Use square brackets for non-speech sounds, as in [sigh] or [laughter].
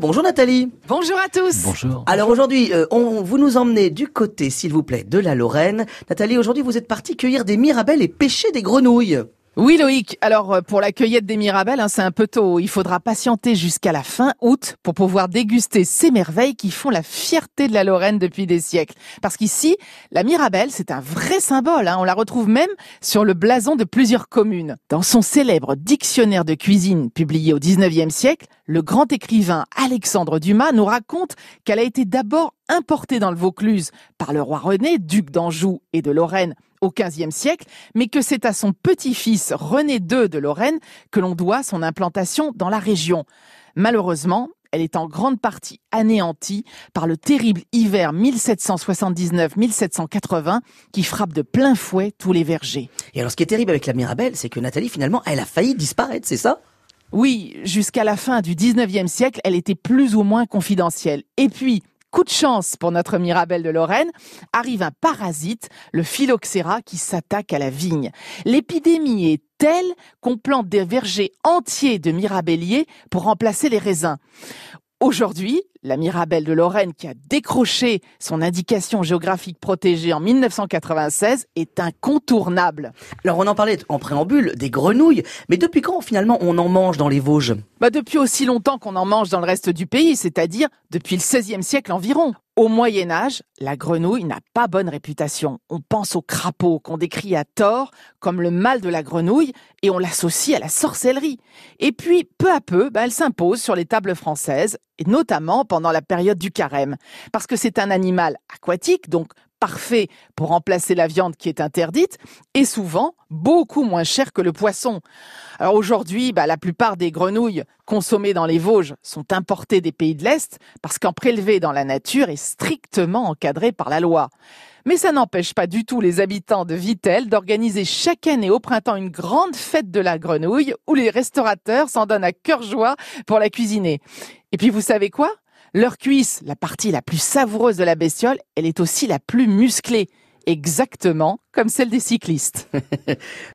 Bonjour Nathalie. Bonjour à tous. Bonjour. Alors aujourd'hui, euh, on, vous nous emmenez du côté, s'il vous plaît, de la Lorraine. Nathalie, aujourd'hui, vous êtes partie cueillir des mirabelles et pêcher des grenouilles. Oui Loïc, alors euh, pour la cueillette des mirabelles, hein, c'est un peu tôt. Il faudra patienter jusqu'à la fin août pour pouvoir déguster ces merveilles qui font la fierté de la Lorraine depuis des siècles. Parce qu'ici, la mirabelle, c'est un vrai symbole. Hein. On la retrouve même sur le blason de plusieurs communes. Dans son célèbre dictionnaire de cuisine publié au 19e siècle, le grand écrivain Alexandre Dumas nous raconte qu'elle a été d'abord importée dans le Vaucluse par le roi René, duc d'Anjou et de Lorraine au XVe siècle, mais que c'est à son petit-fils René II de Lorraine que l'on doit son implantation dans la région. Malheureusement, elle est en grande partie anéantie par le terrible hiver 1779-1780 qui frappe de plein fouet tous les vergers. Et alors ce qui est terrible avec la Mirabelle, c'est que Nathalie, finalement, elle a failli disparaître, c'est ça? Oui, jusqu'à la fin du 19e siècle, elle était plus ou moins confidentielle. Et puis, Coup de chance pour notre Mirabelle de Lorraine, arrive un parasite, le phylloxéra, qui s'attaque à la vigne. L'épidémie est telle qu'on plante des vergers entiers de mirabelliers pour remplacer les raisins. Aujourd'hui, la Mirabelle de Lorraine, qui a décroché son indication géographique protégée en 1996, est incontournable. Alors on en parlait en préambule des grenouilles, mais depuis quand finalement on en mange dans les Vosges? Bah Depuis aussi longtemps qu'on en mange dans le reste du pays, c'est-à-dire depuis le XVIe siècle environ. Au Moyen Âge, la grenouille n'a pas bonne réputation. On pense au crapaud qu'on décrit à tort comme le mal de la grenouille et on l'associe à la sorcellerie. Et puis, peu à peu, bah, elle s'impose sur les tables françaises, et notamment pendant la période du carême, parce que c'est un animal aquatique, donc parfait pour remplacer la viande qui est interdite et souvent beaucoup moins cher que le poisson. Alors aujourd'hui, bah, la plupart des grenouilles consommées dans les Vosges sont importées des pays de l'Est parce qu'en prélever dans la nature est strictement encadré par la loi. Mais ça n'empêche pas du tout les habitants de Vittel d'organiser chaque année au printemps une grande fête de la grenouille où les restaurateurs s'en donnent à cœur joie pour la cuisiner. Et puis vous savez quoi? Leur cuisse, la partie la plus savoureuse de la bestiole, elle est aussi la plus musclée, exactement comme celle des cyclistes. [laughs]